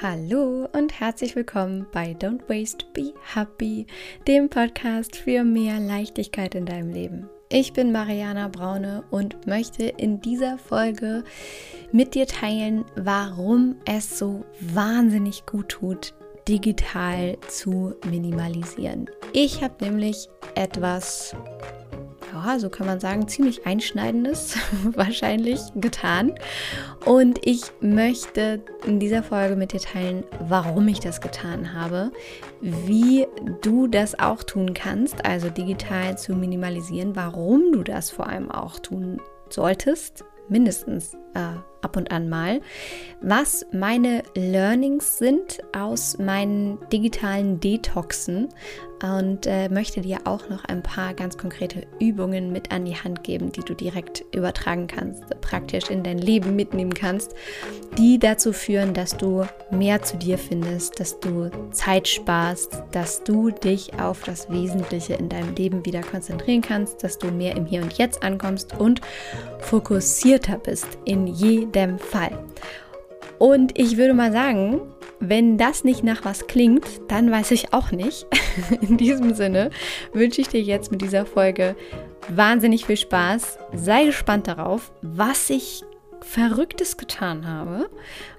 Hallo und herzlich willkommen bei Don't Waste, Be Happy, dem Podcast für mehr Leichtigkeit in deinem Leben. Ich bin Mariana Braune und möchte in dieser Folge mit dir teilen, warum es so wahnsinnig gut tut, digital zu minimalisieren. Ich habe nämlich etwas ja, so kann man sagen, ziemlich einschneidendes wahrscheinlich getan. Und ich möchte in dieser Folge mit dir teilen, warum ich das getan habe, wie du das auch tun kannst, also digital zu minimalisieren, warum du das vor allem auch tun solltest, mindestens äh, ab und an mal, was meine Learnings sind aus meinen digitalen Detoxen. Und äh, möchte dir auch noch ein paar ganz konkrete Übungen mit an die Hand geben, die du direkt übertragen kannst, praktisch in dein Leben mitnehmen kannst, die dazu führen, dass du mehr zu dir findest, dass du Zeit sparst, dass du dich auf das Wesentliche in deinem Leben wieder konzentrieren kannst, dass du mehr im Hier und Jetzt ankommst und fokussierter bist in jedem Fall. Und ich würde mal sagen, wenn das nicht nach was klingt, dann weiß ich auch nicht. In diesem Sinne wünsche ich dir jetzt mit dieser Folge wahnsinnig viel Spaß. Sei gespannt darauf, was ich Verrücktes getan habe.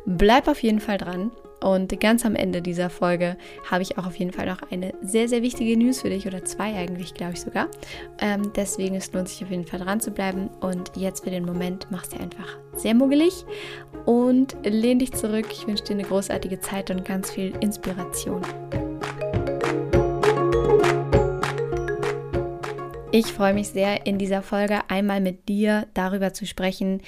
Bleib auf jeden Fall dran. Und ganz am Ende dieser Folge habe ich auch auf jeden Fall noch eine sehr, sehr wichtige News für dich oder zwei eigentlich, glaube ich sogar. Ähm, deswegen es lohnt sich auf jeden Fall dran zu bleiben. Und jetzt für den Moment machst du einfach sehr muggelig und lehn dich zurück. Ich wünsche dir eine großartige Zeit und ganz viel Inspiration. Ich freue mich sehr, in dieser Folge einmal mit dir darüber zu sprechen,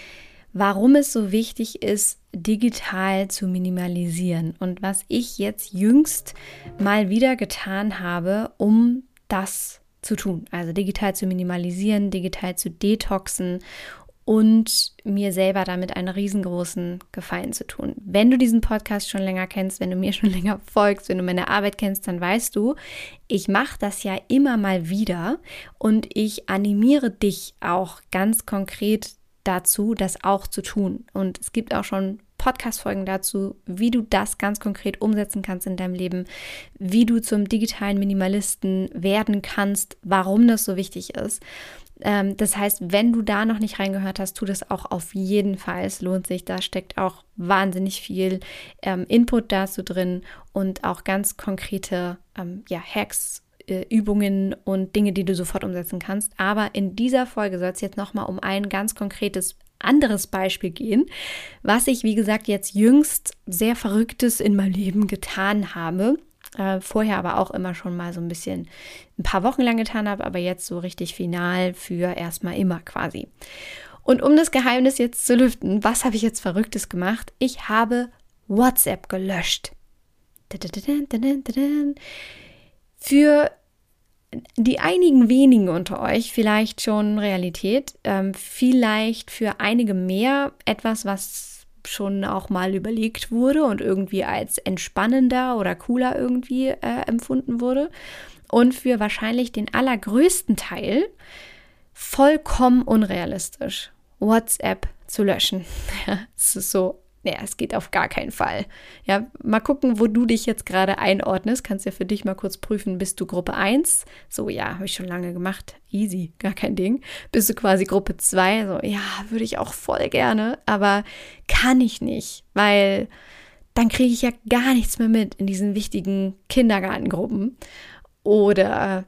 warum es so wichtig ist, digital zu minimalisieren und was ich jetzt jüngst mal wieder getan habe, um das zu tun. Also digital zu minimalisieren, digital zu detoxen und mir selber damit einen riesengroßen Gefallen zu tun. Wenn du diesen Podcast schon länger kennst, wenn du mir schon länger folgst, wenn du meine Arbeit kennst, dann weißt du, ich mache das ja immer mal wieder und ich animiere dich auch ganz konkret dazu, das auch zu tun. Und es gibt auch schon Podcast-Folgen dazu, wie du das ganz konkret umsetzen kannst in deinem Leben, wie du zum digitalen Minimalisten werden kannst, warum das so wichtig ist. Ähm, das heißt, wenn du da noch nicht reingehört hast, tu das auch auf jeden Fall. Es lohnt sich. Da steckt auch wahnsinnig viel ähm, Input dazu drin und auch ganz konkrete ähm, ja, Hacks äh, Übungen und Dinge, die du sofort umsetzen kannst. Aber in dieser Folge soll es jetzt nochmal um ein ganz konkretes anderes Beispiel gehen, was ich, wie gesagt, jetzt jüngst sehr Verrücktes in meinem Leben getan habe. Äh, vorher aber auch immer schon mal so ein bisschen ein paar Wochen lang getan habe, aber jetzt so richtig final für erstmal immer quasi. Und um das Geheimnis jetzt zu lüften, was habe ich jetzt Verrücktes gemacht? Ich habe WhatsApp gelöscht. Für die einigen wenigen unter euch vielleicht schon Realität, ähm, vielleicht für einige mehr etwas, was schon auch mal überlegt wurde und irgendwie als entspannender oder cooler irgendwie äh, empfunden wurde. Und für wahrscheinlich den allergrößten Teil vollkommen unrealistisch, WhatsApp zu löschen. Es ist so naja, es geht auf gar keinen Fall. Ja, mal gucken, wo du dich jetzt gerade einordnest. Kannst ja für dich mal kurz prüfen, bist du Gruppe 1? So, ja, habe ich schon lange gemacht. Easy, gar kein Ding. Bist du quasi Gruppe 2? So, ja, würde ich auch voll gerne, aber kann ich nicht, weil dann kriege ich ja gar nichts mehr mit in diesen wichtigen Kindergartengruppen oder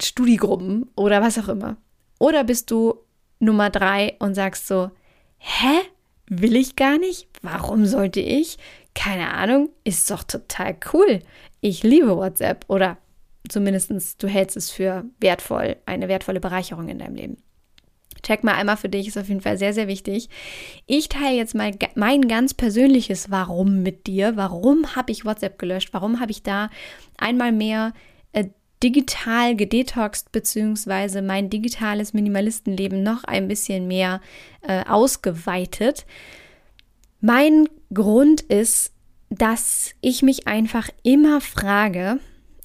Studiegruppen oder was auch immer. Oder bist du Nummer 3 und sagst so, hä? Will ich gar nicht? Warum sollte ich? Keine Ahnung, ist doch total cool. Ich liebe WhatsApp oder zumindest du hältst es für wertvoll, eine wertvolle Bereicherung in deinem Leben. Check mal einmal für dich, ist auf jeden Fall sehr, sehr wichtig. Ich teile jetzt mal mein ganz persönliches Warum mit dir. Warum habe ich WhatsApp gelöscht? Warum habe ich da einmal mehr digital gedetoxt, beziehungsweise mein digitales Minimalistenleben noch ein bisschen mehr äh, ausgeweitet. Mein Grund ist, dass ich mich einfach immer frage,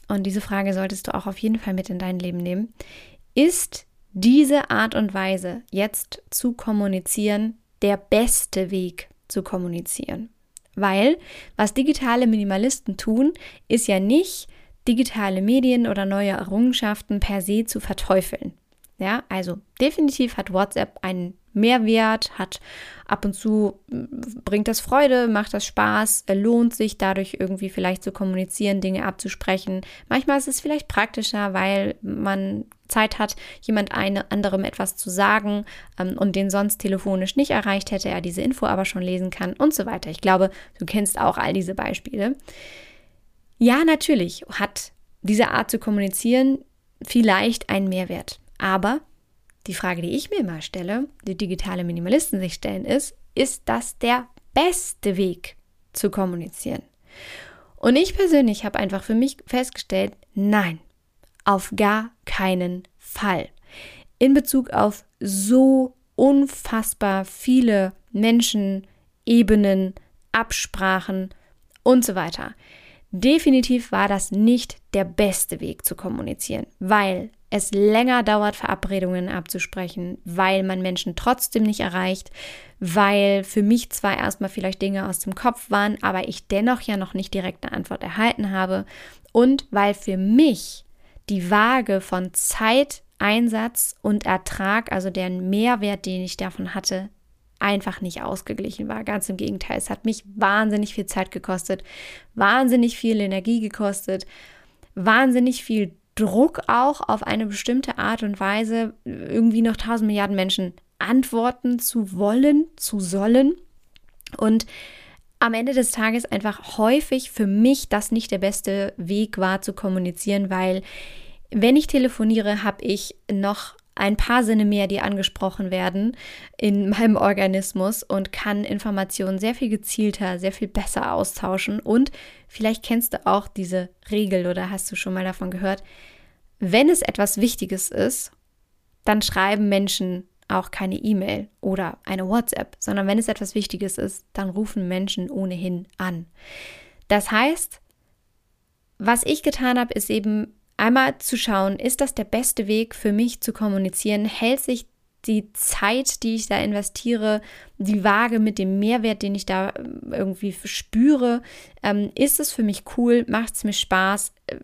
und diese Frage solltest du auch auf jeden Fall mit in dein Leben nehmen, ist diese Art und Weise jetzt zu kommunizieren der beste Weg zu kommunizieren? Weil was digitale Minimalisten tun, ist ja nicht digitale Medien oder neue Errungenschaften per se zu verteufeln. Ja, also definitiv hat WhatsApp einen Mehrwert, hat ab und zu bringt das Freude, macht das Spaß, lohnt sich dadurch irgendwie vielleicht zu kommunizieren, Dinge abzusprechen. Manchmal ist es vielleicht praktischer, weil man Zeit hat, jemand eine, anderem etwas zu sagen ähm, und den sonst telefonisch nicht erreicht hätte, er diese Info aber schon lesen kann und so weiter. Ich glaube, du kennst auch all diese Beispiele. Ja, natürlich hat diese Art zu kommunizieren vielleicht einen Mehrwert. Aber die Frage, die ich mir immer stelle, die digitale Minimalisten sich stellen, ist, ist das der beste Weg zu kommunizieren? Und ich persönlich habe einfach für mich festgestellt, nein, auf gar keinen Fall. In Bezug auf so unfassbar viele Menschen, Ebenen, Absprachen und so weiter. Definitiv war das nicht der beste Weg zu kommunizieren, weil es länger dauert, Verabredungen abzusprechen, weil man Menschen trotzdem nicht erreicht, weil für mich zwar erstmal vielleicht Dinge aus dem Kopf waren, aber ich dennoch ja noch nicht direkt eine Antwort erhalten habe und weil für mich die Waage von Zeit, Einsatz und Ertrag, also der Mehrwert, den ich davon hatte, einfach nicht ausgeglichen war. Ganz im Gegenteil, es hat mich wahnsinnig viel Zeit gekostet, wahnsinnig viel Energie gekostet, wahnsinnig viel Druck auch auf eine bestimmte Art und Weise, irgendwie noch tausend Milliarden Menschen antworten zu wollen, zu sollen. Und am Ende des Tages einfach häufig für mich das nicht der beste Weg war zu kommunizieren, weil wenn ich telefoniere, habe ich noch ein paar Sinne mehr, die angesprochen werden in meinem Organismus und kann Informationen sehr viel gezielter, sehr viel besser austauschen. Und vielleicht kennst du auch diese Regel oder hast du schon mal davon gehört, wenn es etwas Wichtiges ist, dann schreiben Menschen auch keine E-Mail oder eine WhatsApp, sondern wenn es etwas Wichtiges ist, dann rufen Menschen ohnehin an. Das heißt, was ich getan habe, ist eben einmal zu schauen, ist das der beste Weg für mich zu kommunizieren? Hält sich die Zeit, die ich da investiere, die Waage mit dem Mehrwert, den ich da ähm, irgendwie spüre, ähm, ist es für mich cool, macht es mir Spaß, äh,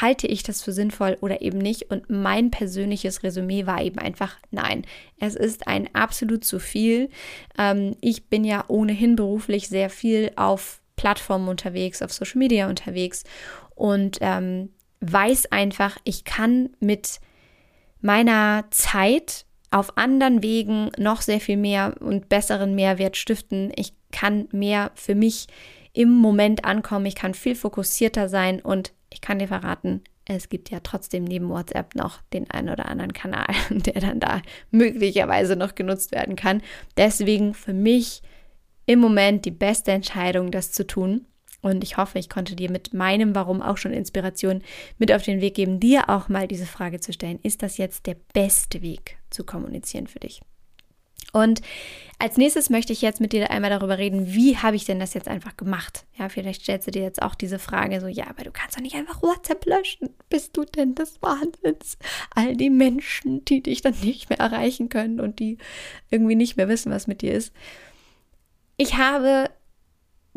halte ich das für sinnvoll oder eben nicht? Und mein persönliches Resümee war eben einfach nein. Es ist ein absolut zu viel. Ähm, ich bin ja ohnehin beruflich sehr viel auf Plattformen unterwegs, auf Social Media unterwegs und ähm, weiß einfach, ich kann mit meiner Zeit auf anderen Wegen noch sehr viel mehr und besseren Mehrwert stiften. Ich kann mehr für mich im Moment ankommen. Ich kann viel fokussierter sein und ich kann dir verraten, es gibt ja trotzdem neben WhatsApp noch den einen oder anderen Kanal, der dann da möglicherweise noch genutzt werden kann. Deswegen für mich im Moment die beste Entscheidung, das zu tun. Und ich hoffe, ich konnte dir mit meinem Warum auch schon Inspiration mit auf den Weg geben, dir auch mal diese Frage zu stellen. Ist das jetzt der beste Weg zu kommunizieren für dich? Und als nächstes möchte ich jetzt mit dir einmal darüber reden, wie habe ich denn das jetzt einfach gemacht? Ja, vielleicht stellst du dir jetzt auch diese Frage so, ja, aber du kannst doch nicht einfach WhatsApp löschen. Bist du denn des Wahnsinns? All die Menschen, die dich dann nicht mehr erreichen können und die irgendwie nicht mehr wissen, was mit dir ist. Ich habe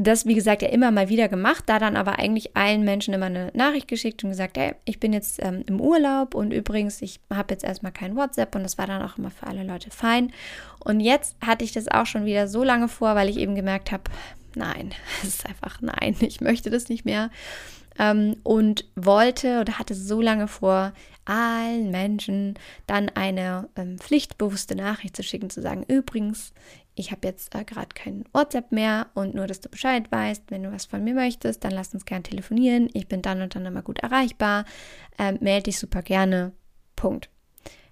das, wie gesagt, ja immer mal wieder gemacht, da dann aber eigentlich allen Menschen immer eine Nachricht geschickt und gesagt, hey, ich bin jetzt ähm, im Urlaub und übrigens, ich habe jetzt erstmal kein WhatsApp und das war dann auch immer für alle Leute fein. Und jetzt hatte ich das auch schon wieder so lange vor, weil ich eben gemerkt habe, nein, es ist einfach nein, ich möchte das nicht mehr. Ähm, und wollte oder hatte so lange vor, allen Menschen dann eine ähm, pflichtbewusste Nachricht zu schicken, zu sagen, übrigens, ich habe jetzt äh, gerade kein WhatsApp mehr und nur, dass du Bescheid weißt, wenn du was von mir möchtest, dann lass uns gern telefonieren. Ich bin dann und dann immer gut erreichbar. Ähm, melde dich super gerne. Punkt.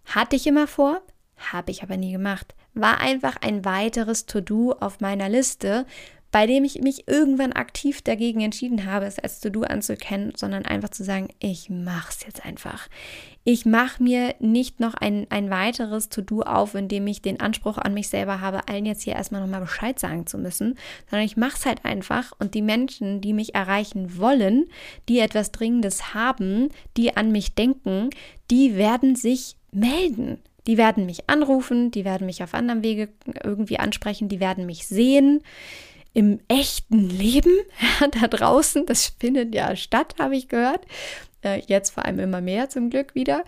Hatte ich immer vor, habe ich aber nie gemacht. War einfach ein weiteres To-Do auf meiner Liste, bei dem ich mich irgendwann aktiv dagegen entschieden habe, es als To-Do anzukennen, sondern einfach zu sagen, ich mache es jetzt einfach. Ich mache mir nicht noch ein, ein weiteres To-Do auf, in dem ich den Anspruch an mich selber habe, allen jetzt hier erstmal nochmal Bescheid sagen zu müssen, sondern ich mache es halt einfach und die Menschen, die mich erreichen wollen, die etwas Dringendes haben, die an mich denken, die werden sich melden. Die werden mich anrufen, die werden mich auf anderem Wege irgendwie ansprechen, die werden mich sehen im echten Leben ja, da draußen. Das findet ja statt, habe ich gehört. Äh, jetzt vor allem immer mehr zum Glück wieder.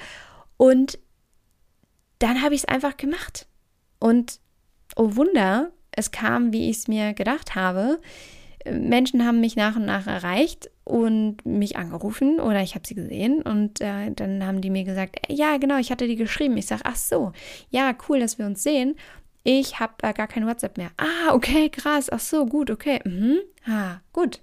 Und dann habe ich es einfach gemacht. Und oh Wunder, es kam, wie ich es mir gedacht habe. Menschen haben mich nach und nach erreicht und mich angerufen oder ich habe sie gesehen und äh, dann haben die mir gesagt, ja genau, ich hatte die geschrieben. Ich sage, ach so, ja cool, dass wir uns sehen. Ich habe äh, gar kein WhatsApp mehr. Ah, okay, krass, ach so, gut, okay. Mhm. Ah, gut.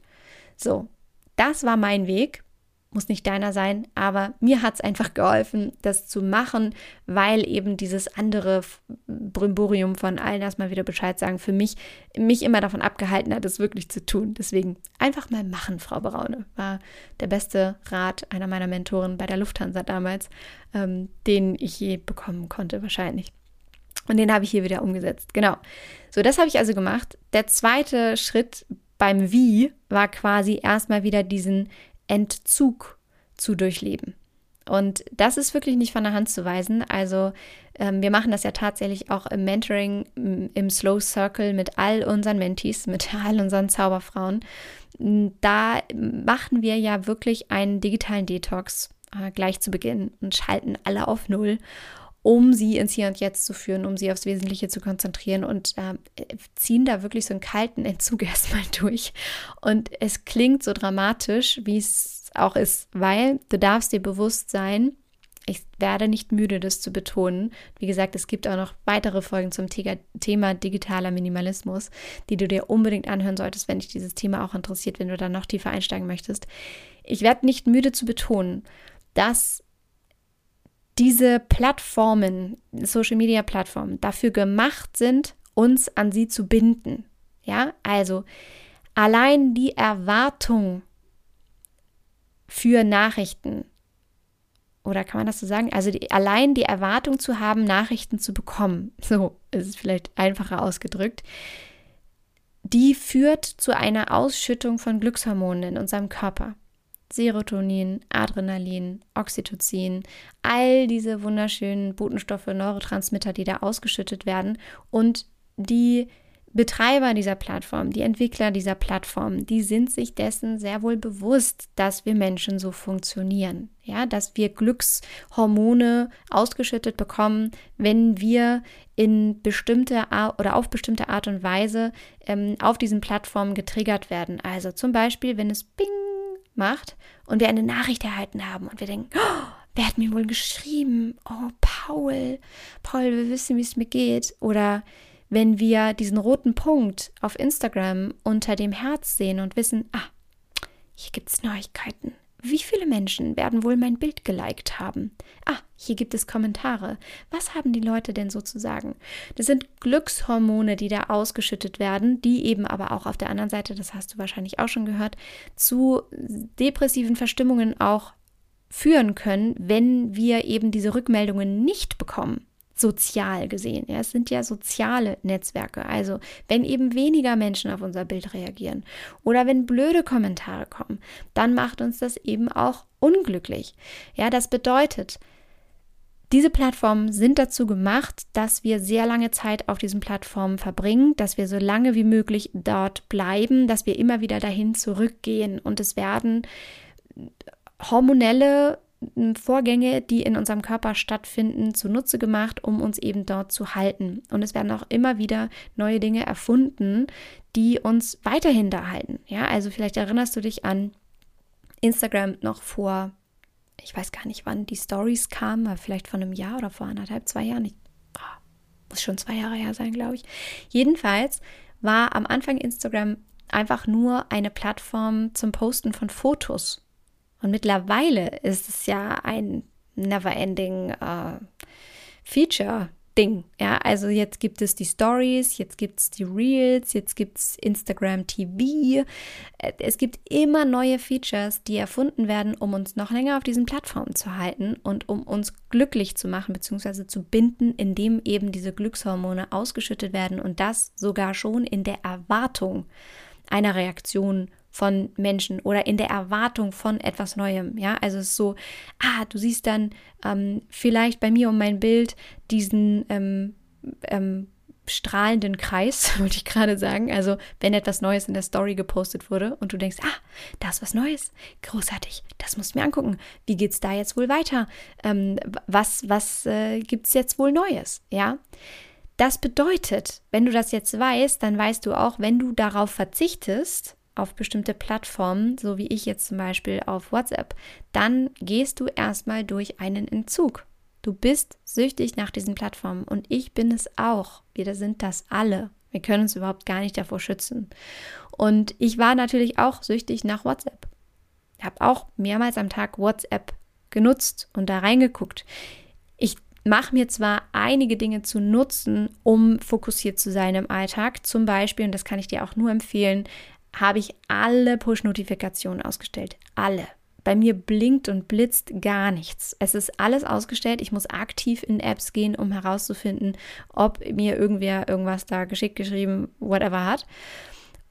So, das war mein Weg muss nicht deiner sein, aber mir hat es einfach geholfen, das zu machen, weil eben dieses andere Brimborium von allen erstmal wieder Bescheid sagen, für mich, mich immer davon abgehalten hat, es wirklich zu tun. Deswegen einfach mal machen, Frau Braune, war der beste Rat einer meiner Mentoren bei der Lufthansa damals, ähm, den ich je bekommen konnte, wahrscheinlich. Und den habe ich hier wieder umgesetzt. Genau. So, das habe ich also gemacht. Der zweite Schritt beim Wie war quasi erstmal wieder diesen Entzug zu durchleben. Und das ist wirklich nicht von der Hand zu weisen. Also ähm, wir machen das ja tatsächlich auch im Mentoring, im Slow Circle mit all unseren Mentees, mit all unseren Zauberfrauen. Da machen wir ja wirklich einen digitalen Detox äh, gleich zu Beginn und schalten alle auf Null, um sie ins Hier und Jetzt zu führen, um sie aufs Wesentliche zu konzentrieren und äh, ziehen da wirklich so einen kalten Entzug erstmal durch. Und es klingt so dramatisch, wie es auch ist, weil du darfst dir bewusst sein, ich werde nicht müde, das zu betonen. Wie gesagt, es gibt auch noch weitere Folgen zum Thema digitaler Minimalismus, die du dir unbedingt anhören solltest, wenn dich dieses Thema auch interessiert, wenn du da noch tiefer einsteigen möchtest. Ich werde nicht müde zu betonen, dass diese Plattformen, Social Media Plattformen, dafür gemacht sind, uns an sie zu binden. Ja, also allein die Erwartung für Nachrichten. Oder kann man das so sagen? Also die, allein die Erwartung zu haben, Nachrichten zu bekommen, so ist es vielleicht einfacher ausgedrückt, die führt zu einer Ausschüttung von Glückshormonen in unserem Körper. Serotonin, Adrenalin, Oxytocin, all diese wunderschönen Botenstoffe, Neurotransmitter, die da ausgeschüttet werden und die Betreiber dieser Plattform, die Entwickler dieser Plattform, die sind sich dessen sehr wohl bewusst, dass wir Menschen so funktionieren. Ja, dass wir Glückshormone ausgeschüttet bekommen, wenn wir in bestimmte Art oder auf bestimmte Art und Weise ähm, auf diesen Plattformen getriggert werden. Also zum Beispiel, wenn es Bing macht und wir eine Nachricht erhalten haben und wir denken, oh, wer hat mir wohl geschrieben? Oh, Paul, Paul, wir wissen, wie es mir geht. Oder wenn wir diesen roten Punkt auf Instagram unter dem Herz sehen und wissen, ah, hier gibt es Neuigkeiten. Wie viele Menschen werden wohl mein Bild geliked haben? Ah, hier gibt es Kommentare. Was haben die Leute denn so zu sagen? Das sind Glückshormone, die da ausgeschüttet werden, die eben aber auch auf der anderen Seite, das hast du wahrscheinlich auch schon gehört, zu depressiven Verstimmungen auch führen können, wenn wir eben diese Rückmeldungen nicht bekommen sozial gesehen. Ja, es sind ja soziale Netzwerke. Also wenn eben weniger Menschen auf unser Bild reagieren oder wenn blöde Kommentare kommen, dann macht uns das eben auch unglücklich. Ja, das bedeutet, diese Plattformen sind dazu gemacht, dass wir sehr lange Zeit auf diesen Plattformen verbringen, dass wir so lange wie möglich dort bleiben, dass wir immer wieder dahin zurückgehen und es werden hormonelle Vorgänge, die in unserem Körper stattfinden, zunutze gemacht, um uns eben dort zu halten. Und es werden auch immer wieder neue Dinge erfunden, die uns weiterhin da halten. Ja, also vielleicht erinnerst du dich an Instagram noch vor, ich weiß gar nicht, wann die Stories kamen, vielleicht vor einem Jahr oder vor anderthalb, zwei Jahren. Ich, oh, muss schon zwei Jahre her sein, glaube ich. Jedenfalls war am Anfang Instagram einfach nur eine Plattform zum Posten von Fotos und mittlerweile ist es ja ein never-ending äh, Feature. Ding. Ja, also jetzt gibt es die Stories, jetzt gibt es die Reels, jetzt gibt es Instagram TV. Äh, es gibt immer neue Features, die erfunden werden, um uns noch länger auf diesen Plattformen zu halten und um uns glücklich zu machen bzw. zu binden, indem eben diese Glückshormone ausgeschüttet werden und das sogar schon in der Erwartung einer Reaktion von Menschen oder in der Erwartung von etwas Neuem. Ja, also es ist so, ah, du siehst dann ähm, vielleicht bei mir um mein Bild diesen ähm, ähm, strahlenden Kreis, wollte ich gerade sagen. Also, wenn etwas Neues in der Story gepostet wurde und du denkst, ah, da ist was Neues, großartig, das musst du mir angucken. Wie geht es da jetzt wohl weiter? Ähm, was was äh, gibt es jetzt wohl Neues? Ja. Das bedeutet, wenn du das jetzt weißt, dann weißt du auch, wenn du darauf verzichtest, auf bestimmte Plattformen, so wie ich jetzt zum Beispiel auf WhatsApp, dann gehst du erstmal durch einen Entzug. Du bist süchtig nach diesen Plattformen und ich bin es auch. Wir sind das alle. Wir können uns überhaupt gar nicht davor schützen. Und ich war natürlich auch süchtig nach WhatsApp. Ich habe auch mehrmals am Tag WhatsApp genutzt und da reingeguckt. Ich mache mir zwar einige Dinge zu nutzen, um fokussiert zu sein im Alltag. Zum Beispiel, und das kann ich dir auch nur empfehlen, habe ich alle Push-Notifikationen ausgestellt. Alle. Bei mir blinkt und blitzt gar nichts. Es ist alles ausgestellt. Ich muss aktiv in Apps gehen, um herauszufinden, ob mir irgendwer irgendwas da geschickt, geschrieben, whatever hat.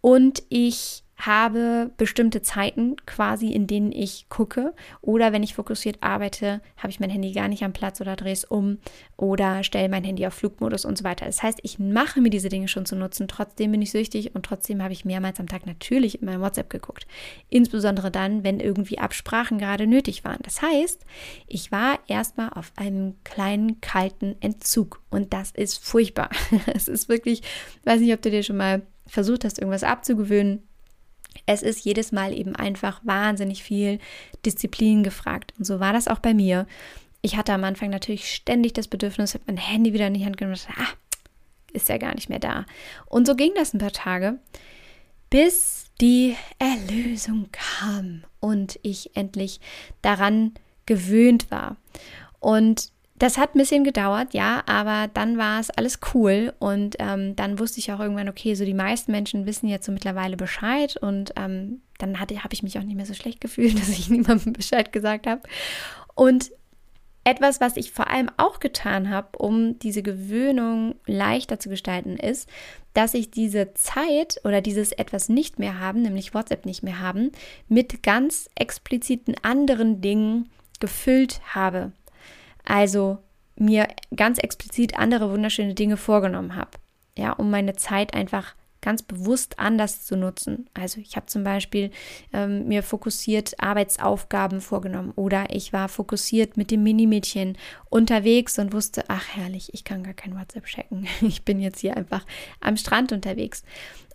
Und ich habe bestimmte Zeiten quasi, in denen ich gucke. Oder wenn ich fokussiert arbeite, habe ich mein Handy gar nicht am Platz oder drehe es um oder stelle mein Handy auf Flugmodus und so weiter. Das heißt, ich mache mir diese Dinge schon zu nutzen. Trotzdem bin ich süchtig und trotzdem habe ich mehrmals am Tag natürlich in mein WhatsApp geguckt. Insbesondere dann, wenn irgendwie Absprachen gerade nötig waren. Das heißt, ich war erstmal auf einem kleinen kalten Entzug und das ist furchtbar. Es ist wirklich, weiß nicht, ob du dir schon mal versucht hast, irgendwas abzugewöhnen es ist jedes Mal eben einfach wahnsinnig viel Disziplin gefragt. Und so war das auch bei mir. Ich hatte am Anfang natürlich ständig das Bedürfnis, habe mein Handy wieder in die Hand genommen und dachte, ah, ist ja gar nicht mehr da. Und so ging das ein paar Tage, bis die Erlösung kam und ich endlich daran gewöhnt war. Und das hat ein bisschen gedauert, ja, aber dann war es alles cool und ähm, dann wusste ich auch irgendwann, okay, so die meisten Menschen wissen jetzt so mittlerweile Bescheid und ähm, dann habe ich mich auch nicht mehr so schlecht gefühlt, dass ich niemandem Bescheid gesagt habe. Und etwas, was ich vor allem auch getan habe, um diese Gewöhnung leichter zu gestalten, ist, dass ich diese Zeit oder dieses etwas nicht mehr haben, nämlich WhatsApp nicht mehr haben, mit ganz expliziten anderen Dingen gefüllt habe also mir ganz explizit andere wunderschöne Dinge vorgenommen habe. Ja, um meine Zeit einfach ganz bewusst anders zu nutzen. Also ich habe zum Beispiel ähm, mir fokussiert Arbeitsaufgaben vorgenommen oder ich war fokussiert mit dem Minimädchen unterwegs und wusste, ach herrlich, ich kann gar kein WhatsApp checken. Ich bin jetzt hier einfach am Strand unterwegs.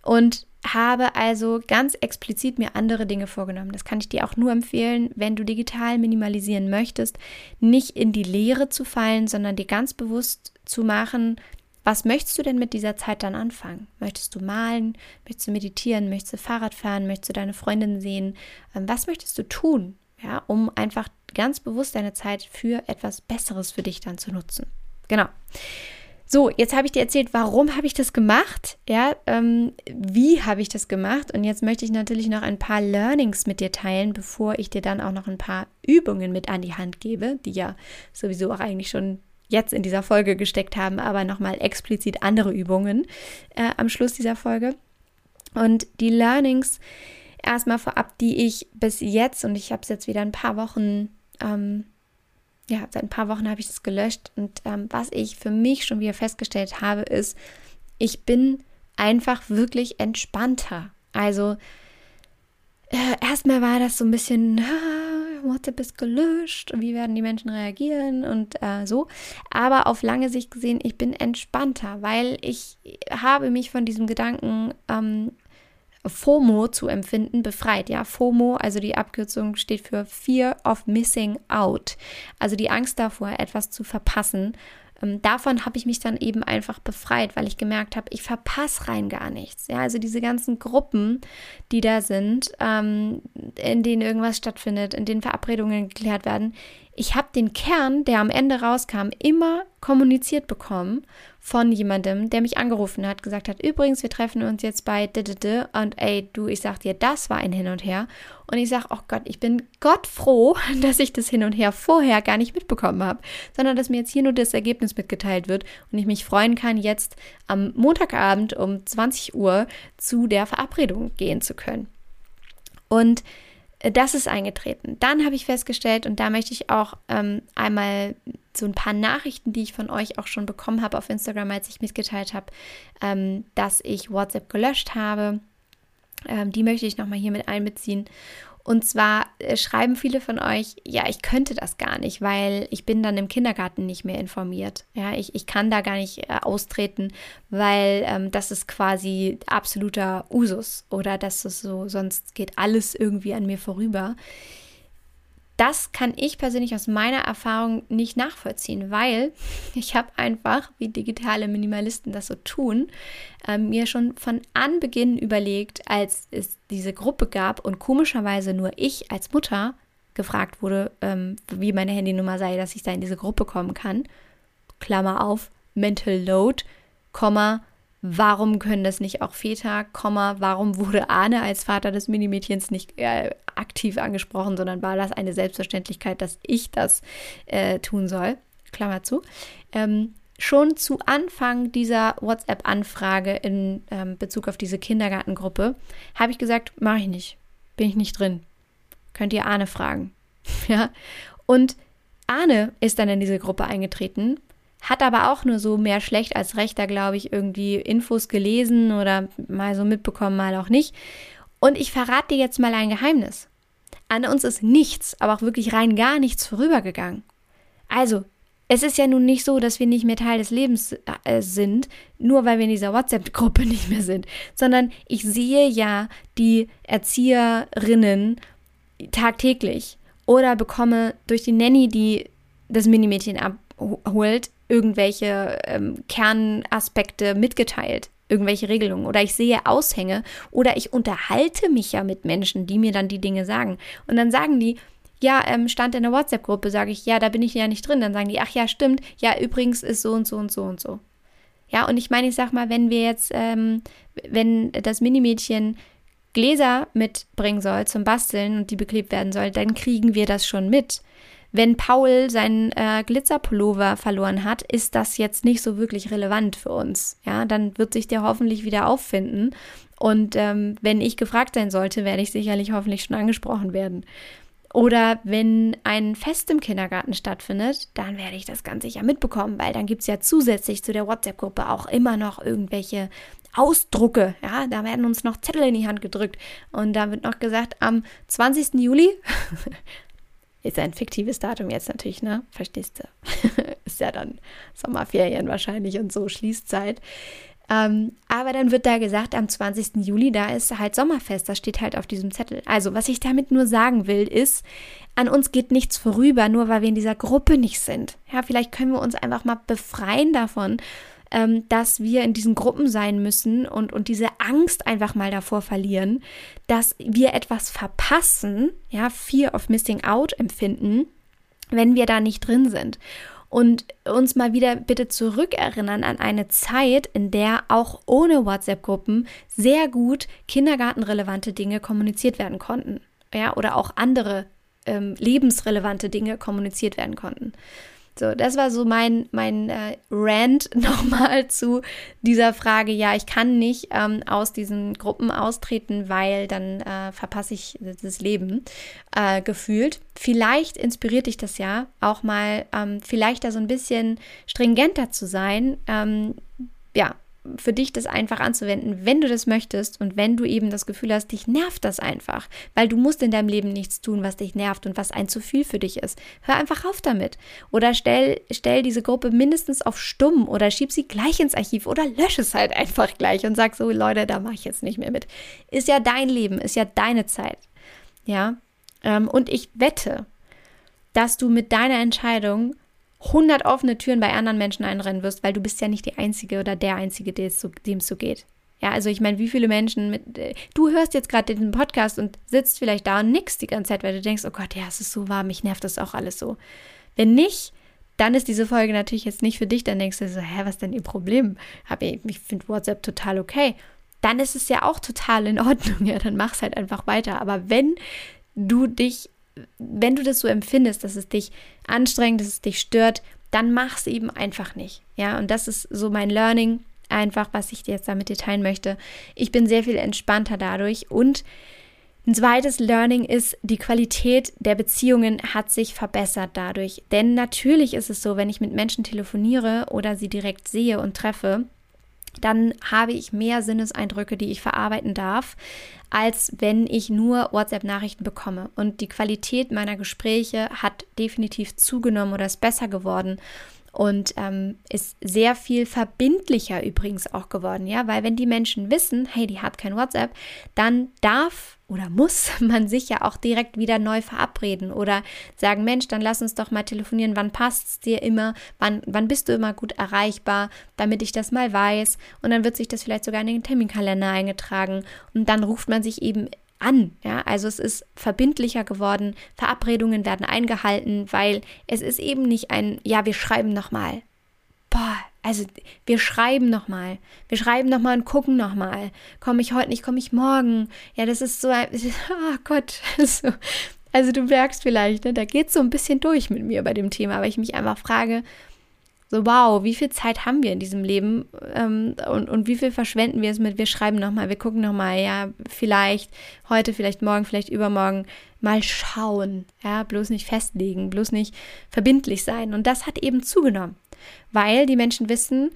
Und habe also ganz explizit mir andere Dinge vorgenommen. Das kann ich dir auch nur empfehlen, wenn du digital minimalisieren möchtest, nicht in die Leere zu fallen, sondern dir ganz bewusst zu machen, was möchtest du denn mit dieser Zeit dann anfangen? Möchtest du malen? Möchtest du meditieren? Möchtest du Fahrrad fahren? Möchtest du deine Freundin sehen? Ähm, was möchtest du tun, ja, um einfach ganz bewusst deine Zeit für etwas Besseres für dich dann zu nutzen? Genau. So, jetzt habe ich dir erzählt, warum habe ich das gemacht? Ja, ähm, wie habe ich das gemacht? Und jetzt möchte ich natürlich noch ein paar Learnings mit dir teilen, bevor ich dir dann auch noch ein paar Übungen mit an die Hand gebe, die ja sowieso auch eigentlich schon jetzt in dieser Folge gesteckt haben, aber nochmal explizit andere Übungen äh, am Schluss dieser Folge. Und die Learnings erstmal vorab, die ich bis jetzt, und ich habe es jetzt wieder ein paar Wochen ähm, ja, seit ein paar Wochen habe ich das gelöscht und ähm, was ich für mich schon wieder festgestellt habe, ist, ich bin einfach wirklich entspannter. Also äh, erstmal war das so ein bisschen, ah, WhatsApp ist gelöscht, wie werden die Menschen reagieren und äh, so. Aber auf lange Sicht gesehen, ich bin entspannter, weil ich habe mich von diesem Gedanken ähm, FOMO zu empfinden, befreit. Ja, FOMO, also die Abkürzung steht für Fear of Missing Out, also die Angst davor, etwas zu verpassen. Ähm, davon habe ich mich dann eben einfach befreit, weil ich gemerkt habe, ich verpasse rein gar nichts. Ja, also diese ganzen Gruppen, die da sind, ähm, in denen irgendwas stattfindet, in denen Verabredungen geklärt werden. Ich habe den Kern, der am Ende rauskam, immer kommuniziert bekommen von jemandem, der mich angerufen hat, gesagt hat, übrigens, wir treffen uns jetzt bei d und ey, du, ich sag dir, das war ein Hin und Her. Und ich sag, oh Gott, ich bin Gott froh, dass ich das Hin und Her vorher gar nicht mitbekommen habe, sondern dass mir jetzt hier nur das Ergebnis mitgeteilt wird und ich mich freuen kann, jetzt am Montagabend um 20 Uhr zu der Verabredung gehen zu können. Und das ist eingetreten. Dann habe ich festgestellt, und da möchte ich auch ähm, einmal so ein paar Nachrichten, die ich von euch auch schon bekommen habe auf Instagram, als ich mitgeteilt habe, ähm, dass ich WhatsApp gelöscht habe. Ähm, die möchte ich nochmal hier mit einbeziehen. Und zwar äh, schreiben viele von euch, ja, ich könnte das gar nicht, weil ich bin dann im Kindergarten nicht mehr informiert. Ja, ich, ich kann da gar nicht äh, austreten, weil ähm, das ist quasi absoluter Usus oder das ist so, sonst geht alles irgendwie an mir vorüber das kann ich persönlich aus meiner Erfahrung nicht nachvollziehen, weil ich habe einfach, wie digitale Minimalisten das so tun, äh, mir schon von Anbeginn überlegt, als es diese Gruppe gab und komischerweise nur ich als Mutter gefragt wurde, ähm, wie meine Handynummer sei, dass ich da in diese Gruppe kommen kann. Klammer auf, Mental Load, Komma, warum können das nicht auch Väter, warum wurde Arne als Vater des Minimädchens nicht äh, aktiv angesprochen, sondern war das eine Selbstverständlichkeit, dass ich das äh, tun soll, Klammer zu. Ähm, schon zu Anfang dieser WhatsApp-Anfrage in ähm, Bezug auf diese Kindergartengruppe habe ich gesagt, mache ich nicht, bin ich nicht drin. Könnt ihr Arne fragen. ja. Und Arne ist dann in diese Gruppe eingetreten hat aber auch nur so mehr schlecht als rechter, glaube ich, irgendwie Infos gelesen oder mal so mitbekommen, mal auch nicht. Und ich verrate dir jetzt mal ein Geheimnis. An uns ist nichts, aber auch wirklich rein gar nichts vorübergegangen. Also, es ist ja nun nicht so, dass wir nicht mehr Teil des Lebens äh, sind, nur weil wir in dieser WhatsApp-Gruppe nicht mehr sind, sondern ich sehe ja die Erzieherinnen tagtäglich oder bekomme durch die Nanny, die das Minimädchen abholt, irgendwelche ähm, Kernaspekte mitgeteilt, irgendwelche Regelungen oder ich sehe Aushänge oder ich unterhalte mich ja mit Menschen, die mir dann die Dinge sagen. Und dann sagen die, ja, ähm, stand in der WhatsApp-Gruppe, sage ich, ja, da bin ich ja nicht drin. Dann sagen die, ach ja, stimmt, ja, übrigens ist so und so und so und so. Ja, und ich meine, ich sag mal, wenn wir jetzt, ähm, wenn das Minimädchen Gläser mitbringen soll zum Basteln und die beklebt werden soll, dann kriegen wir das schon mit. Wenn Paul seinen äh, Glitzerpullover verloren hat, ist das jetzt nicht so wirklich relevant für uns. Ja, dann wird sich der hoffentlich wieder auffinden. Und ähm, wenn ich gefragt sein sollte, werde ich sicherlich hoffentlich schon angesprochen werden. Oder wenn ein Fest im Kindergarten stattfindet, dann werde ich das ganz sicher mitbekommen, weil dann gibt es ja zusätzlich zu der WhatsApp-Gruppe auch immer noch irgendwelche Ausdrucke. Ja, da werden uns noch Zettel in die Hand gedrückt. Und da wird noch gesagt, am 20. Juli Ist ein fiktives Datum jetzt natürlich, ne? Verstehst du? ist ja dann Sommerferien wahrscheinlich und so Schließzeit. Ähm, aber dann wird da gesagt, am 20. Juli, da ist halt Sommerfest, das steht halt auf diesem Zettel. Also, was ich damit nur sagen will, ist, an uns geht nichts vorüber, nur weil wir in dieser Gruppe nicht sind. Ja, vielleicht können wir uns einfach mal befreien davon, ähm, dass wir in diesen Gruppen sein müssen und, und diese Angst einfach mal davor verlieren, dass wir etwas verpassen, ja, Fear of Missing Out empfinden, wenn wir da nicht drin sind. Und uns mal wieder bitte zurückerinnern an eine Zeit, in der auch ohne WhatsApp-Gruppen sehr gut kindergartenrelevante Dinge kommuniziert werden konnten. Ja, oder auch andere ähm, lebensrelevante Dinge kommuniziert werden konnten. So, das war so mein, mein äh, Rant nochmal zu dieser Frage, ja, ich kann nicht ähm, aus diesen Gruppen austreten, weil dann äh, verpasse ich das Leben äh, gefühlt. Vielleicht inspiriert dich das ja auch mal, ähm, vielleicht da so ein bisschen stringenter zu sein. Ähm, ja, für dich das einfach anzuwenden, wenn du das möchtest und wenn du eben das Gefühl hast, dich nervt das einfach, weil du musst in deinem Leben nichts tun, was dich nervt und was ein zu viel für dich ist. Hör einfach auf damit oder stell, stell diese Gruppe mindestens auf stumm oder schieb sie gleich ins Archiv oder lösche es halt einfach gleich und sag so, Leute, da mache ich jetzt nicht mehr mit. Ist ja dein Leben, ist ja deine Zeit. Ja, ähm, und ich wette, dass du mit deiner Entscheidung 100 offene Türen bei anderen Menschen einrennen wirst, weil du bist ja nicht die Einzige oder der Einzige, dem es so geht. Ja, also ich meine, wie viele Menschen mit, äh, du hörst jetzt gerade den Podcast und sitzt vielleicht da und nix die ganze Zeit, weil du denkst, oh Gott, ja, es ist so warm, mich nervt das auch alles so. Wenn nicht, dann ist diese Folge natürlich jetzt nicht für dich, dann denkst du so, hä, was ist denn ihr Problem? Hab ich, ich finde WhatsApp total okay. Dann ist es ja auch total in Ordnung, ja, dann mach's halt einfach weiter. Aber wenn du dich wenn du das so empfindest, dass es dich anstrengt, dass es dich stört, dann mach es eben einfach nicht. Ja, und das ist so mein Learning, einfach, was ich dir jetzt damit dir teilen möchte. Ich bin sehr viel entspannter dadurch und Ein zweites Learning ist, die Qualität der Beziehungen hat sich verbessert dadurch. Denn natürlich ist es so, wenn ich mit Menschen telefoniere oder sie direkt sehe und treffe, dann habe ich mehr Sinneseindrücke, die ich verarbeiten darf, als wenn ich nur WhatsApp-Nachrichten bekomme. Und die Qualität meiner Gespräche hat definitiv zugenommen oder ist besser geworden und ähm, ist sehr viel verbindlicher übrigens auch geworden, ja, weil wenn die Menschen wissen, hey, die hat kein WhatsApp, dann darf oder muss man sich ja auch direkt wieder neu verabreden oder sagen, Mensch, dann lass uns doch mal telefonieren, wann passt es dir immer, wann, wann bist du immer gut erreichbar, damit ich das mal weiß. Und dann wird sich das vielleicht sogar in den Terminkalender eingetragen. Und dann ruft man sich eben an. Ja, also es ist verbindlicher geworden, Verabredungen werden eingehalten, weil es ist eben nicht ein, ja, wir schreiben nochmal. Boah, also wir schreiben nochmal. Wir schreiben nochmal und gucken nochmal. Komme ich heute nicht, komme ich morgen. Ja, das ist so ein, oh Gott. So. Also du merkst vielleicht, ne, da geht es so ein bisschen durch mit mir bei dem Thema, aber ich mich einfach frage, so, wow, wie viel Zeit haben wir in diesem Leben ähm, und, und wie viel verschwenden wir es mit, wir schreiben nochmal, wir gucken nochmal, ja, vielleicht heute, vielleicht morgen, vielleicht übermorgen, mal schauen, ja, bloß nicht festlegen, bloß nicht verbindlich sein. Und das hat eben zugenommen, weil die Menschen wissen,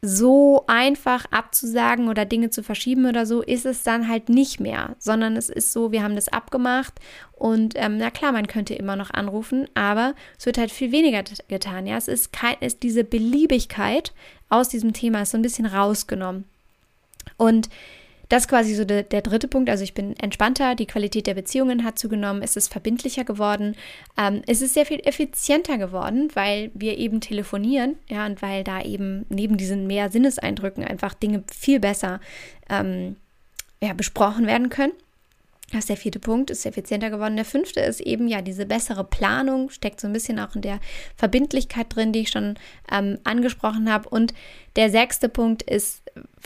so einfach abzusagen oder Dinge zu verschieben oder so, ist es dann halt nicht mehr, sondern es ist so, wir haben das abgemacht und ähm, na klar, man könnte immer noch anrufen, aber es wird halt viel weniger getan. Ja, es ist, kein, ist diese Beliebigkeit aus diesem Thema ist so ein bisschen rausgenommen. Und das ist quasi so der, der, dritte Punkt. Also ich bin entspannter, die Qualität der Beziehungen hat zugenommen, es ist verbindlicher geworden, ähm, es ist sehr viel effizienter geworden, weil wir eben telefonieren, ja, und weil da eben neben diesen mehr Sinneseindrücken einfach Dinge viel besser ähm, ja, besprochen werden können. Das ist der vierte Punkt, ist effizienter geworden. Der fünfte ist eben ja diese bessere Planung, steckt so ein bisschen auch in der Verbindlichkeit drin, die ich schon ähm, angesprochen habe. Und der sechste Punkt ist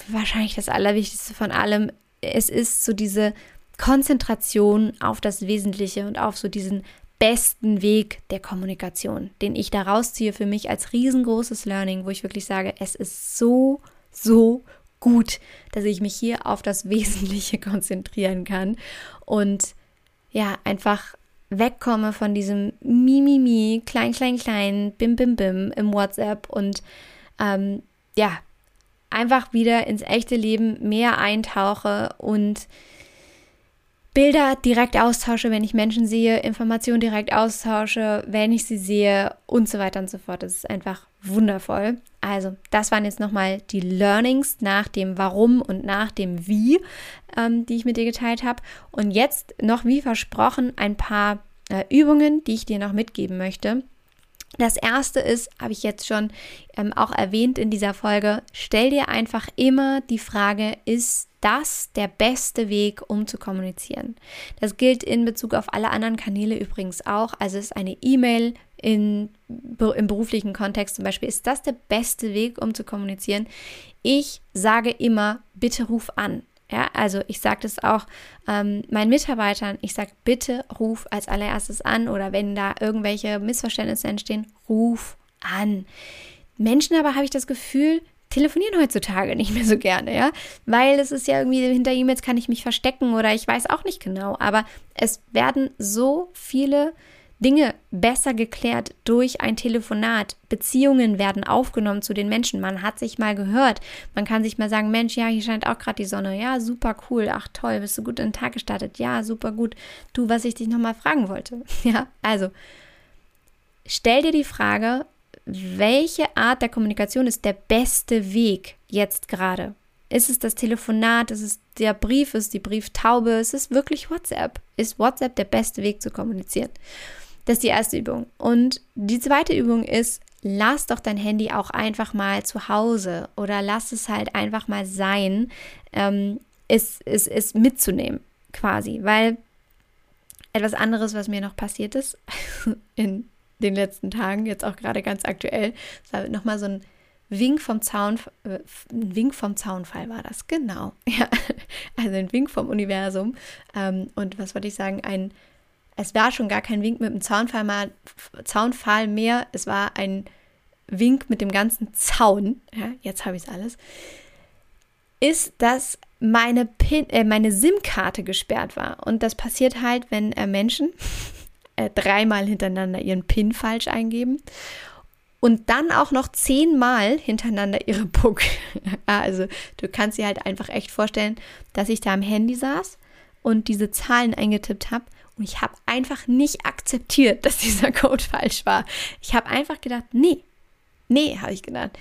wahrscheinlich das Allerwichtigste von allem. Es ist so diese Konzentration auf das Wesentliche und auf so diesen besten Weg der Kommunikation, den ich da rausziehe für mich als riesengroßes Learning, wo ich wirklich sage, es ist so, so gut, dass ich mich hier auf das Wesentliche konzentrieren kann und ja, einfach wegkomme von diesem Mimimi, klein, klein, klein, bim, bim, bim im WhatsApp und ähm, ja, einfach wieder ins echte Leben mehr eintauche und Bilder direkt austausche, wenn ich Menschen sehe, Informationen direkt austausche, wenn ich sie sehe und so weiter und so fort. Das ist einfach wundervoll. Also, das waren jetzt nochmal die Learnings nach dem Warum und nach dem Wie, ähm, die ich mit dir geteilt habe. Und jetzt noch wie versprochen ein paar äh, Übungen, die ich dir noch mitgeben möchte. Das erste ist, habe ich jetzt schon ähm, auch erwähnt in dieser Folge, stell dir einfach immer die Frage, ist das der beste Weg, um zu kommunizieren? Das gilt in Bezug auf alle anderen Kanäle übrigens auch. Also ist eine E-Mail in, im beruflichen Kontext zum Beispiel, ist das der beste Weg, um zu kommunizieren? Ich sage immer, bitte ruf an. Ja, also ich sage das auch ähm, meinen Mitarbeitern, ich sage, bitte ruf als allererstes an oder wenn da irgendwelche Missverständnisse entstehen, ruf an. Menschen aber habe ich das Gefühl, telefonieren heutzutage nicht mehr so gerne, ja, weil es ist ja irgendwie hinter E-Mails kann ich mich verstecken oder ich weiß auch nicht genau, aber es werden so viele Dinge besser geklärt durch ein Telefonat. Beziehungen werden aufgenommen zu den Menschen. Man hat sich mal gehört. Man kann sich mal sagen, Mensch, ja, hier scheint auch gerade die Sonne. Ja, super cool. Ach toll, bist du gut in den Tag gestartet? Ja, super gut. Du, was ich dich nochmal fragen wollte. Ja, also stell dir die Frage, welche Art der Kommunikation ist der beste Weg jetzt gerade? Ist es das Telefonat? Ist es der Brief? Ist es die Brieftaube? Ist es wirklich WhatsApp? Ist WhatsApp der beste Weg zu kommunizieren? Das ist die erste Übung. Und die zweite Übung ist, lass doch dein Handy auch einfach mal zu Hause oder lass es halt einfach mal sein, ähm, es, es, es mitzunehmen quasi. Weil etwas anderes, was mir noch passiert ist in den letzten Tagen, jetzt auch gerade ganz aktuell, war nochmal so ein Wink vom Zaun, äh, Wink vom Zaunfall war das, genau. Ja, also ein Wink vom Universum. Ähm, und was wollte ich sagen? Ein es war schon gar kein Wink mit dem Zaunpfahl, mal, Zaunpfahl mehr, es war ein Wink mit dem ganzen Zaun. Ja, jetzt habe ich es alles. ist, dass meine, äh, meine SIM-Karte gesperrt war. Und das passiert halt, wenn äh, Menschen äh, dreimal hintereinander ihren PIN falsch eingeben und dann auch noch zehnmal hintereinander ihre Puck. also du kannst dir halt einfach echt vorstellen, dass ich da am Handy saß und diese Zahlen eingetippt habe und ich habe einfach nicht akzeptiert, dass dieser Code falsch war. Ich habe einfach gedacht, nee, nee, habe ich gedacht.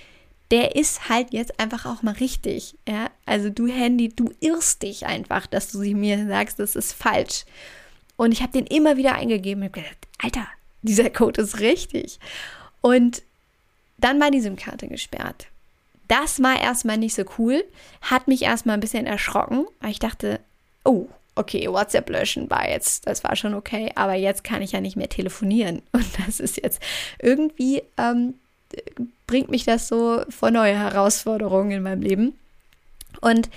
Der ist halt jetzt einfach auch mal richtig. Ja? Also du Handy, du irrst dich einfach, dass du sie mir sagst, das ist falsch. Und ich habe den immer wieder eingegeben und gedacht, Alter, dieser Code ist richtig. Und dann war die SIM-Karte gesperrt. Das war erstmal nicht so cool, hat mich erstmal ein bisschen erschrocken, weil ich dachte, oh, okay, WhatsApp löschen war jetzt, das war schon okay, aber jetzt kann ich ja nicht mehr telefonieren. Und das ist jetzt irgendwie, ähm, bringt mich das so vor neue Herausforderungen in meinem Leben. Und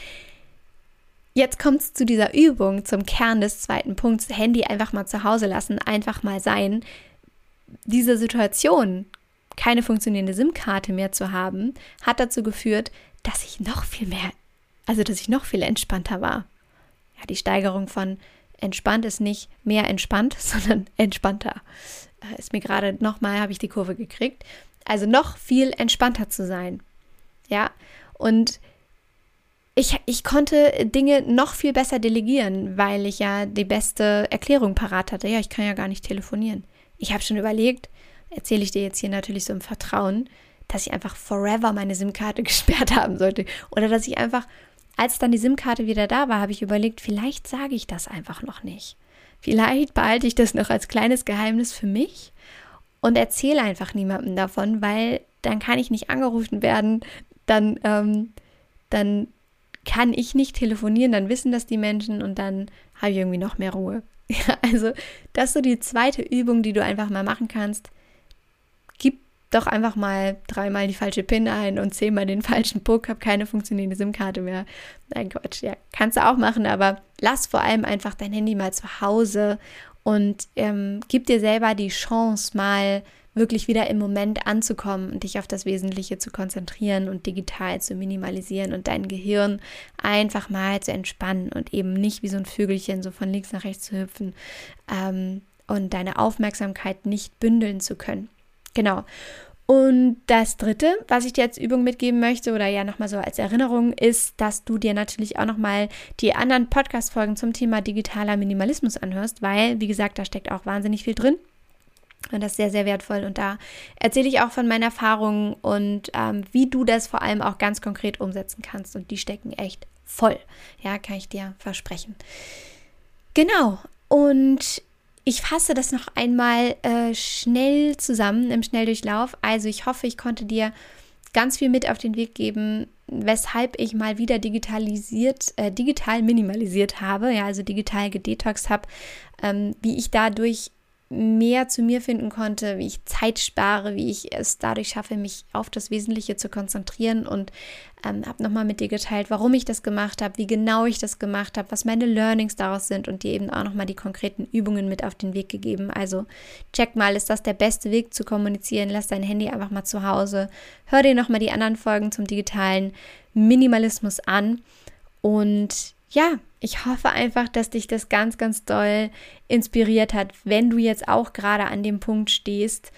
jetzt kommt es zu dieser Übung, zum Kern des zweiten Punkts, Handy einfach mal zu Hause lassen, einfach mal sein. Diese Situation keine funktionierende SIM-Karte mehr zu haben, hat dazu geführt, dass ich noch viel mehr, also dass ich noch viel entspannter war. Ja, die Steigerung von entspannt ist nicht mehr entspannt, sondern entspannter. Äh, ist mir gerade nochmal, habe ich die Kurve gekriegt. Also noch viel entspannter zu sein. Ja, und ich, ich konnte Dinge noch viel besser delegieren, weil ich ja die beste Erklärung parat hatte. Ja, ich kann ja gar nicht telefonieren. Ich habe schon überlegt, erzähle ich dir jetzt hier natürlich so im Vertrauen, dass ich einfach forever meine SIM-Karte gesperrt haben sollte. Oder dass ich einfach, als dann die SIM-Karte wieder da war, habe ich überlegt, vielleicht sage ich das einfach noch nicht. Vielleicht behalte ich das noch als kleines Geheimnis für mich und erzähle einfach niemandem davon, weil dann kann ich nicht angerufen werden, dann, ähm, dann kann ich nicht telefonieren, dann wissen das die Menschen und dann habe ich irgendwie noch mehr Ruhe. Ja, also das ist so die zweite Übung, die du einfach mal machen kannst doch einfach mal dreimal die falsche PIN ein und zehnmal den falschen Puck, hab keine funktionierende SIM-Karte mehr. Nein, Quatsch, ja, kannst du auch machen, aber lass vor allem einfach dein Handy mal zu Hause und ähm, gib dir selber die Chance, mal wirklich wieder im Moment anzukommen und dich auf das Wesentliche zu konzentrieren und digital zu minimalisieren und dein Gehirn einfach mal zu entspannen und eben nicht wie so ein Vögelchen so von links nach rechts zu hüpfen ähm, und deine Aufmerksamkeit nicht bündeln zu können. Genau. Und das dritte, was ich dir als Übung mitgeben möchte oder ja nochmal so als Erinnerung, ist, dass du dir natürlich auch nochmal die anderen Podcast-Folgen zum Thema digitaler Minimalismus anhörst, weil, wie gesagt, da steckt auch wahnsinnig viel drin. Und das ist sehr, sehr wertvoll. Und da erzähle ich auch von meinen Erfahrungen und ähm, wie du das vor allem auch ganz konkret umsetzen kannst. Und die stecken echt voll. Ja, kann ich dir versprechen. Genau. Und ich fasse das noch einmal äh, schnell zusammen im Schnelldurchlauf. Also ich hoffe, ich konnte dir ganz viel mit auf den Weg geben, weshalb ich mal wieder digitalisiert, äh, digital minimalisiert habe, ja, also digital gedetoxt habe, ähm, wie ich dadurch mehr zu mir finden konnte, wie ich Zeit spare, wie ich es dadurch schaffe, mich auf das Wesentliche zu konzentrieren und ähm, habe nochmal mit dir geteilt, warum ich das gemacht habe, wie genau ich das gemacht habe, was meine Learnings daraus sind und dir eben auch nochmal die konkreten Übungen mit auf den Weg gegeben. Also check mal, ist das der beste Weg zu kommunizieren? Lass dein Handy einfach mal zu Hause. Hör dir nochmal die anderen Folgen zum digitalen Minimalismus an und ja, ich hoffe einfach, dass dich das ganz, ganz doll inspiriert hat, wenn du jetzt auch gerade an dem Punkt stehst,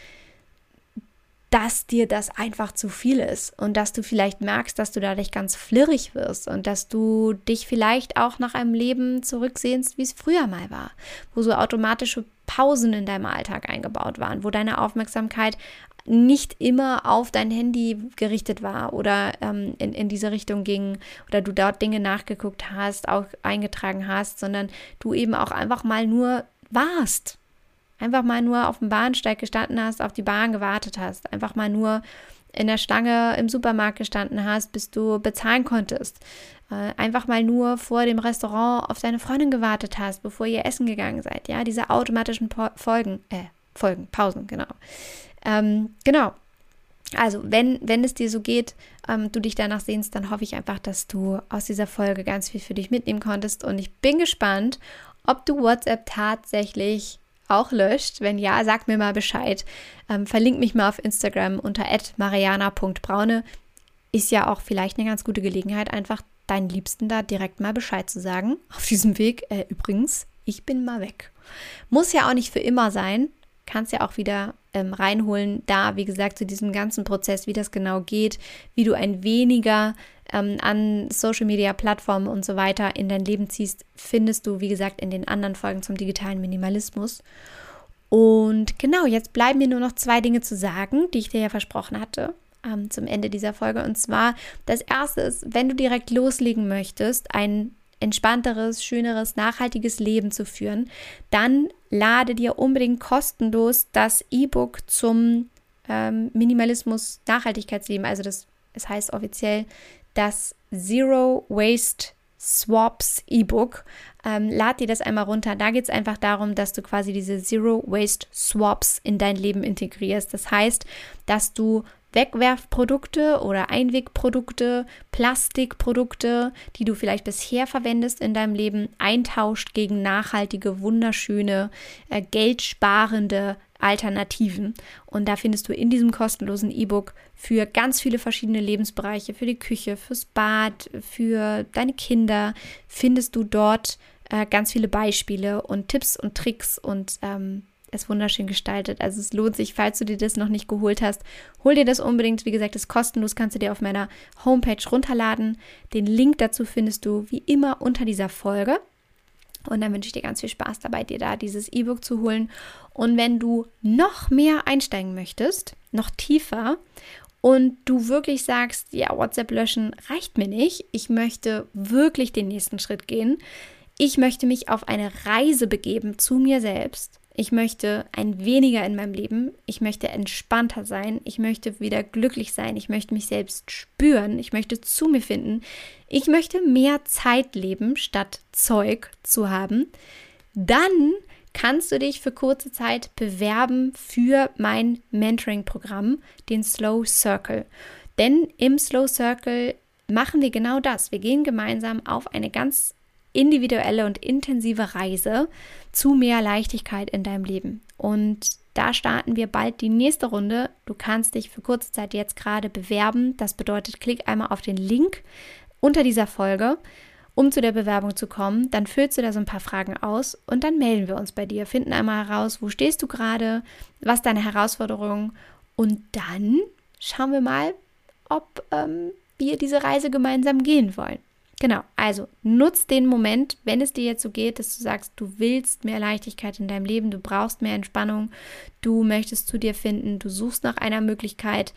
dass dir das einfach zu viel ist und dass du vielleicht merkst, dass du dadurch ganz flirrig wirst und dass du dich vielleicht auch nach einem Leben zurücksehnst, wie es früher mal war, wo so automatische Pausen in deinem Alltag eingebaut waren, wo deine Aufmerksamkeit nicht immer auf dein Handy gerichtet war oder ähm, in, in diese Richtung ging oder du dort Dinge nachgeguckt hast, auch eingetragen hast, sondern du eben auch einfach mal nur warst. Einfach mal nur auf dem Bahnsteig gestanden hast, auf die Bahn gewartet hast, einfach mal nur in der Schlange im Supermarkt gestanden hast, bis du bezahlen konntest. Äh, einfach mal nur vor dem Restaurant auf deine Freundin gewartet hast, bevor ihr essen gegangen seid. Ja, diese automatischen po Folgen, äh, Folgen, Pausen, genau. Ähm, genau. Also, wenn, wenn es dir so geht, ähm, du dich danach sehnst, dann hoffe ich einfach, dass du aus dieser Folge ganz viel für dich mitnehmen konntest. Und ich bin gespannt, ob du WhatsApp tatsächlich auch löscht. Wenn ja, sag mir mal Bescheid. Ähm, verlink mich mal auf Instagram unter mariana.braune. Ist ja auch vielleicht eine ganz gute Gelegenheit, einfach deinen Liebsten da direkt mal Bescheid zu sagen. Auf diesem Weg, äh, übrigens, ich bin mal weg. Muss ja auch nicht für immer sein. Kannst ja auch wieder ähm, reinholen, da, wie gesagt, zu diesem ganzen Prozess, wie das genau geht, wie du ein weniger ähm, an Social Media Plattformen und so weiter in dein Leben ziehst, findest du, wie gesagt, in den anderen Folgen zum digitalen Minimalismus. Und genau, jetzt bleiben mir nur noch zwei Dinge zu sagen, die ich dir ja versprochen hatte ähm, zum Ende dieser Folge. Und zwar, das erste ist, wenn du direkt loslegen möchtest, ein entspannteres, schöneres, nachhaltiges Leben zu führen, dann lade dir unbedingt kostenlos das E-Book zum ähm, Minimalismus Nachhaltigkeitsleben, also das, es heißt offiziell das Zero Waste Swaps E-Book. Ähm, lad dir das einmal runter. Da geht es einfach darum, dass du quasi diese Zero Waste Swaps in dein Leben integrierst. Das heißt, dass du Wegwerfprodukte oder Einwegprodukte, Plastikprodukte, die du vielleicht bisher verwendest in deinem Leben, eintauscht gegen nachhaltige, wunderschöne, äh, geldsparende Alternativen. Und da findest du in diesem kostenlosen E-Book für ganz viele verschiedene Lebensbereiche, für die Küche, fürs Bad, für deine Kinder, findest du dort äh, ganz viele Beispiele und Tipps und Tricks und ähm, ist wunderschön gestaltet. Also es lohnt sich, falls du dir das noch nicht geholt hast, hol dir das unbedingt. Wie gesagt, ist kostenlos, kannst du dir auf meiner Homepage runterladen. Den Link dazu findest du wie immer unter dieser Folge. Und dann wünsche ich dir ganz viel Spaß dabei, dir da dieses E-Book zu holen. Und wenn du noch mehr einsteigen möchtest, noch tiefer und du wirklich sagst, ja, WhatsApp löschen reicht mir nicht, ich möchte wirklich den nächsten Schritt gehen, ich möchte mich auf eine Reise begeben zu mir selbst, ich möchte ein weniger in meinem Leben. Ich möchte entspannter sein. Ich möchte wieder glücklich sein. Ich möchte mich selbst spüren. Ich möchte zu mir finden. Ich möchte mehr Zeit leben, statt Zeug zu haben. Dann kannst du dich für kurze Zeit bewerben für mein Mentoring-Programm, den Slow Circle. Denn im Slow Circle machen wir genau das. Wir gehen gemeinsam auf eine ganz individuelle und intensive Reise zu mehr Leichtigkeit in deinem Leben. Und da starten wir bald die nächste Runde. Du kannst dich für kurze Zeit jetzt gerade bewerben. Das bedeutet, klick einmal auf den Link unter dieser Folge, um zu der Bewerbung zu kommen. Dann füllst du da so ein paar Fragen aus und dann melden wir uns bei dir, finden einmal heraus, wo stehst du gerade, was deine Herausforderungen und dann schauen wir mal, ob ähm, wir diese Reise gemeinsam gehen wollen. Genau, also nutz den Moment, wenn es dir jetzt so geht, dass du sagst, du willst mehr Leichtigkeit in deinem Leben, du brauchst mehr Entspannung, du möchtest zu dir finden, du suchst nach einer Möglichkeit,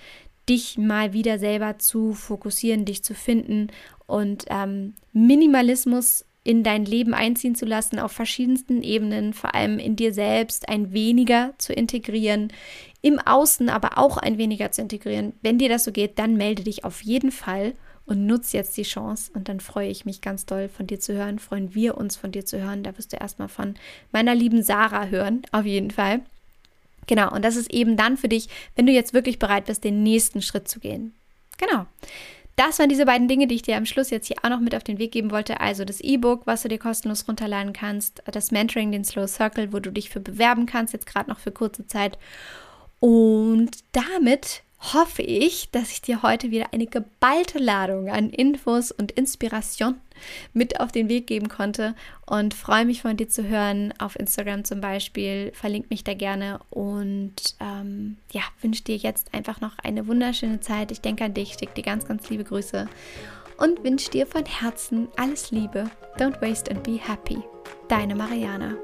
dich mal wieder selber zu fokussieren, dich zu finden und ähm, Minimalismus in dein Leben einziehen zu lassen, auf verschiedensten Ebenen, vor allem in dir selbst ein weniger zu integrieren, im Außen aber auch ein weniger zu integrieren. Wenn dir das so geht, dann melde dich auf jeden Fall und nutz jetzt die Chance. Und dann freue ich mich ganz doll von dir zu hören, freuen wir uns von dir zu hören. Da wirst du erstmal von meiner lieben Sarah hören, auf jeden Fall. Genau, und das ist eben dann für dich, wenn du jetzt wirklich bereit bist, den nächsten Schritt zu gehen. Genau. Das waren diese beiden Dinge, die ich dir am Schluss jetzt hier auch noch mit auf den Weg geben wollte. Also das E-Book, was du dir kostenlos runterladen kannst, das Mentoring, den Slow Circle, wo du dich für bewerben kannst, jetzt gerade noch für kurze Zeit. Und damit hoffe ich, dass ich dir heute wieder eine geballte Ladung an Infos und Inspiration mit auf den Weg geben konnte und freue mich von dir zu hören auf Instagram zum Beispiel. Verlink mich da gerne und ähm, ja, wünsche dir jetzt einfach noch eine wunderschöne Zeit. Ich denke an dich, schicke dir ganz, ganz liebe Grüße und wünsche dir von Herzen alles Liebe. Don't waste and be happy. Deine Mariana.